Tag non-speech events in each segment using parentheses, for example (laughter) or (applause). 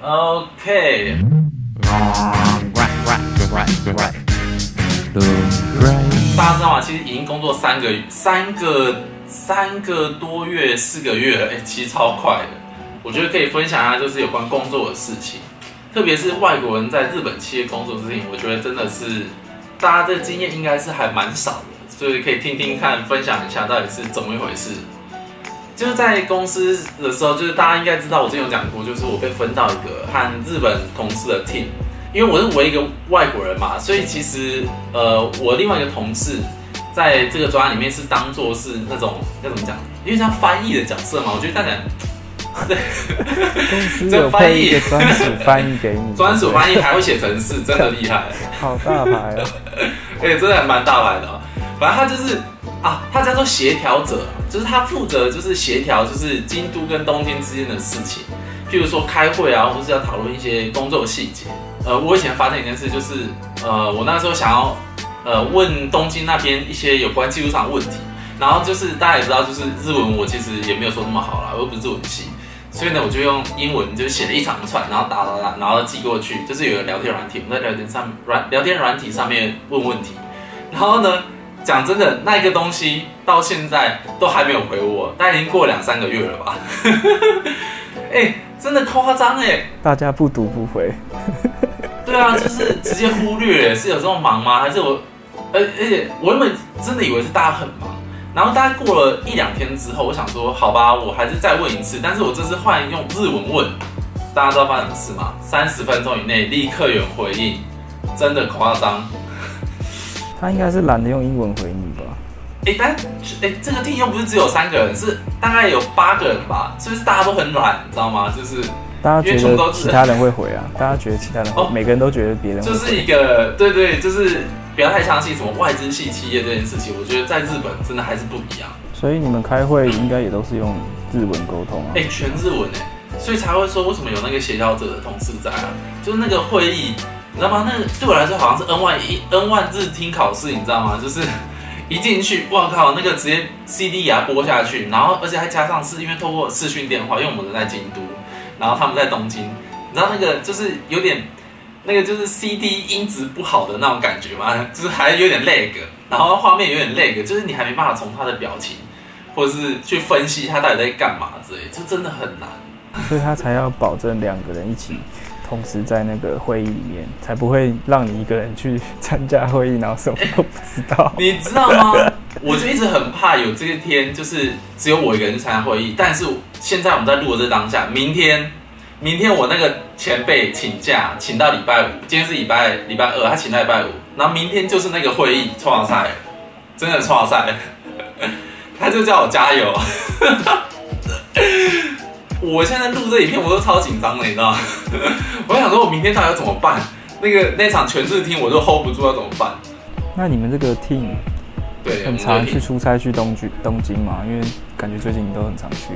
OK。大家知道吗？其实已经工作三个三个三个多月、四个月了，哎，其实超快的。我觉得可以分享一下，就是有关工作的事情，特别是外国人在日本企业工作的事情，我觉得真的是大家的经验应该是还蛮少的，所以可以听听看，分享一下到底是怎么一回事。就是在公司的时候，就是大家应该知道，我之前有讲过，就是我被分到一个和日本同事的 team。因为我是唯一一个外国人嘛，所以其实呃，我另外一个同事在这个专案里面是当做是那种要怎么讲？因为像翻译的角色嘛，我觉得大家对，公司 (laughs) 有配一个专属翻译给你，(laughs) 专属翻译还会写程式，真的厉害，好大牌哦，而 (laughs) 且真的还蛮大牌的。反正他就是啊，他叫做协调者，就是他负责就是协调就是京都跟东京之间的事情，譬如说开会啊，或是要讨论一些工作细节。呃，我以前发生一件事，就是呃，我那时候想要呃问东京那边一些有关技术上的问题，然后就是大家也知道，就是日文我其实也没有说那么好啦，我又不是日文系，所以呢，我就用英文就写了一长串，然后打打打，然后寄过去，就是有个聊天软体，我们在聊天上软聊天软体上面问问题，然后呢，讲真的，那个东西到现在都还没有回我，大概已经过两三个月了吧，(laughs) 哎、欸，真的夸张哎，大家不读不回。对啊，就是直接忽略，是有这么忙吗？还是我，而而且我原本真的以为是大家很忙，然后大概过了一两天之后，我想说，好吧，我还是再问一次，但是我这次换用日文问，大家知道发生什么事吗？三十分钟以内立刻有回应，真的夸张。他应该是懒得用英文回你吧？哎，但哎，这个 team 又不是只有三个人，是大概有八个人吧？是不是大家都很懒，你知道吗？就是。大家觉得其他人会回啊？大家觉得其他人会，哦，每个人都觉得别人会就是一个对对，就是不要太相信什么外资系企业这件事情。我觉得在日本真的还是不一样。所以你们开会应该也都是用日文沟通啊？哎，全日文哎，所以才会说为什么有那个协调者的同事在啊？就是那个会议，你知道吗？那个对我来说好像是 N 万一 N 万字听考试，你知道吗？就是一进去，哇靠，那个直接 CD 给它播下去，然后而且还加上是因为透过视讯电话，因为我们都在京都。然后他们在东京，你知道那个就是有点，那个就是 CD 音质不好的那种感觉吗？就是还有点 lag，然后画面有点 lag，就是你还没办法从他的表情，或者是去分析他到底在干嘛之类，这真的很难。所以他才要保证两个人一起同时在那个会议里面，才不会让你一个人去参加会议，然后什么都不知道。(laughs) 你知道吗？我就一直很怕有这一天，就是只有我一个人去参加会议，但是。现在我们在录的这当下，明天，明天我那个前辈请假，请到礼拜五，今天是礼拜礼拜二，他请到礼拜五，然后明天就是那个会议，创赛，真的创赛，他就叫我加油。我现在录这影片，我都超紧张的，你知道吗？(laughs) 我想说，我明天到底要怎么办？那个那场全日听我都 hold 不住，要怎么办？那你们这个 team 对很常去出差去东京东京嘛？因为感觉最近你都很常去。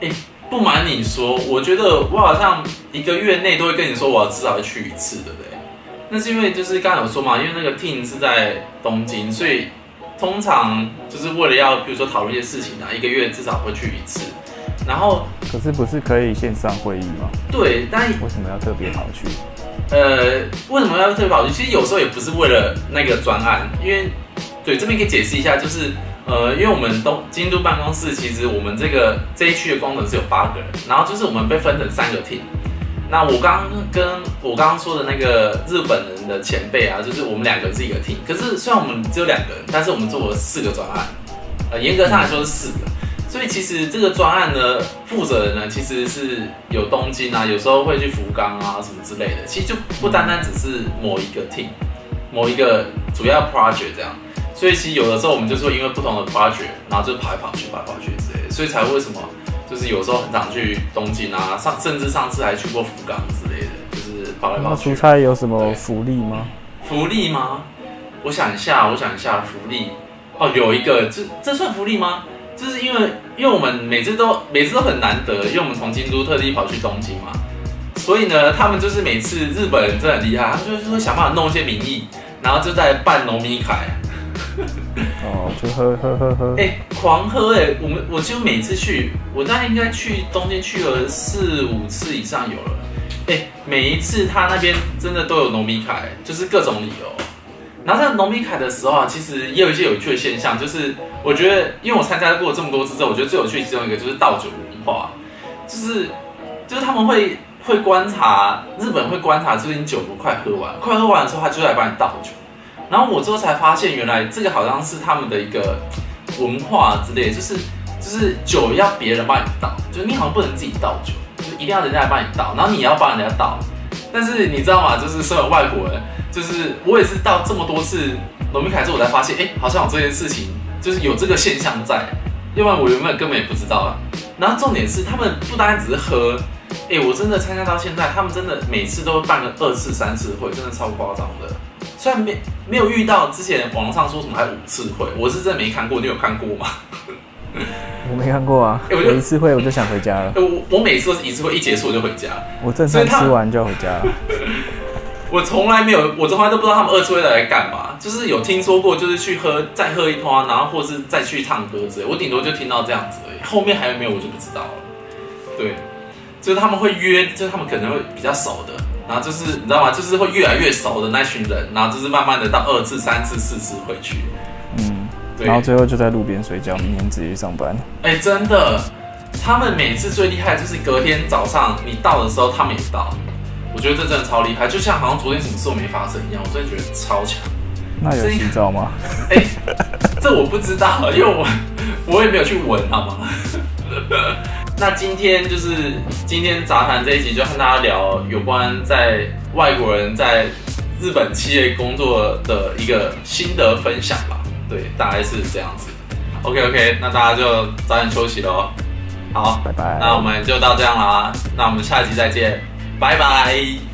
哎、欸，不瞒你说，我觉得我好像一个月内都会跟你说，我要至少要去一次，对不对？那是因为就是刚才有说嘛，因为那个 team 是在东京，所以通常就是为了要，比如说讨论一些事情啊，一个月至少会去一次。然后，可是不是可以线上会议吗？对，但为什么要特别跑去？呃，为什么要特别跑去？其实有时候也不是为了那个专案，因为对这边可以解释一下，就是。呃，因为我们东京都办公室，其实我们这个这一区的工程是有八个人，然后就是我们被分成三个 team。那我刚刚跟我刚刚说的那个日本人的前辈啊，就是我们两个是一个 team。可是虽然我们只有两个人，但是我们做了四个专案，呃，严格上来说是四个。所以其实这个专案呢，负责人呢，其实是有东京啊，有时候会去福冈啊什么之类的。其实就不单单只是某一个 team，某一个主要 project 这样。所以其实有的时候我们就是会因为不同的 project，然后就跑来跑去、跑来跑去之类的，所以才为什么就是有时候很常去东京啊，上甚至上次还去过福冈之类的，就是跑来跑去。那出差有什么福利吗？福利吗？我想一下，我想一下，福利哦，有一个，这这算福利吗？就是因为因为我们每次都每次都很难得，因为我们从京都特地跑去东京嘛，所以呢，他们就是每次日本人真的很厉害，他们就是会想办法弄一些名义，然后就在办农民卡。哦，就喝喝喝喝，哎、狂喝哎、我们我几乎每次去，我大概应该去东京去了四五次以上有了，哎、每一次他那边真的都有农民凯，就是各种理由。然后在农民凯的时候啊，其实也有一些有趣的现象，就是我觉得，因为我参加过这么多次之后，我觉得最有趣其中一个就是倒酒文化，就是就是他们会会观察日本会观察，就是你酒不快喝完，快喝完的时候，他就来帮你倒酒。然后我之后才发现，原来这个好像是他们的一个文化之类，就是就是酒要别人帮你倒，就是你好像不能自己倒酒，就是一定要人家来帮你倒，然后你也要帮人家倒。但是你知道吗？就是身为外国人，就是我也是到这么多次农民凯之后，我才发现，哎、欸，好像有这件事情，就是有这个现象在，要不然我原本根本也不知道啊。然后重点是，他们不单只是喝，哎、欸，我真的参加到现在，他们真的每次都会办个二次、三次会，真的超夸张的。虽然没没有遇到之前网上说什么还有五次会，我是真的没看过。你有看过吗？(laughs) 我没看过啊。有一次会我就想回家了。我我每次都是一次会一结束我就回家。我正餐吃完就要回家了。(laughs) 我从来没有，我从来都不知道他们二次会来干嘛。就是有听说过，就是去喝再喝一通啊，然后或是再去唱歌之类。我顶多就听到这样子而已，后面还有没有我就不知道了。对，就是他们会约，就是他们可能会比较熟的。然后就是你知道吗？就是会越来越熟的那群人，然后就是慢慢的到二次、三次、四次回去。嗯，对。然后最后就在路边睡觉，明天直接上班。哎，真的，他们每次最厉害就是隔天早上你到的时候，他们也到。我觉得这真的超厉害，就像好像昨天什么事都没发生一样。我真的觉得超强。那有洗澡吗？(laughs) 哎，这我不知道，因为我 (laughs) 我也没有去闻，好吗？(laughs) 那今天就是今天杂谈这一集，就和大家聊有关在外国人在日本企业工作的一个心得分享吧。对，大概是这样子。OK OK，那大家就早点休息喽。好，拜拜。那我们就到这样啦，那我们下一集再见，拜拜。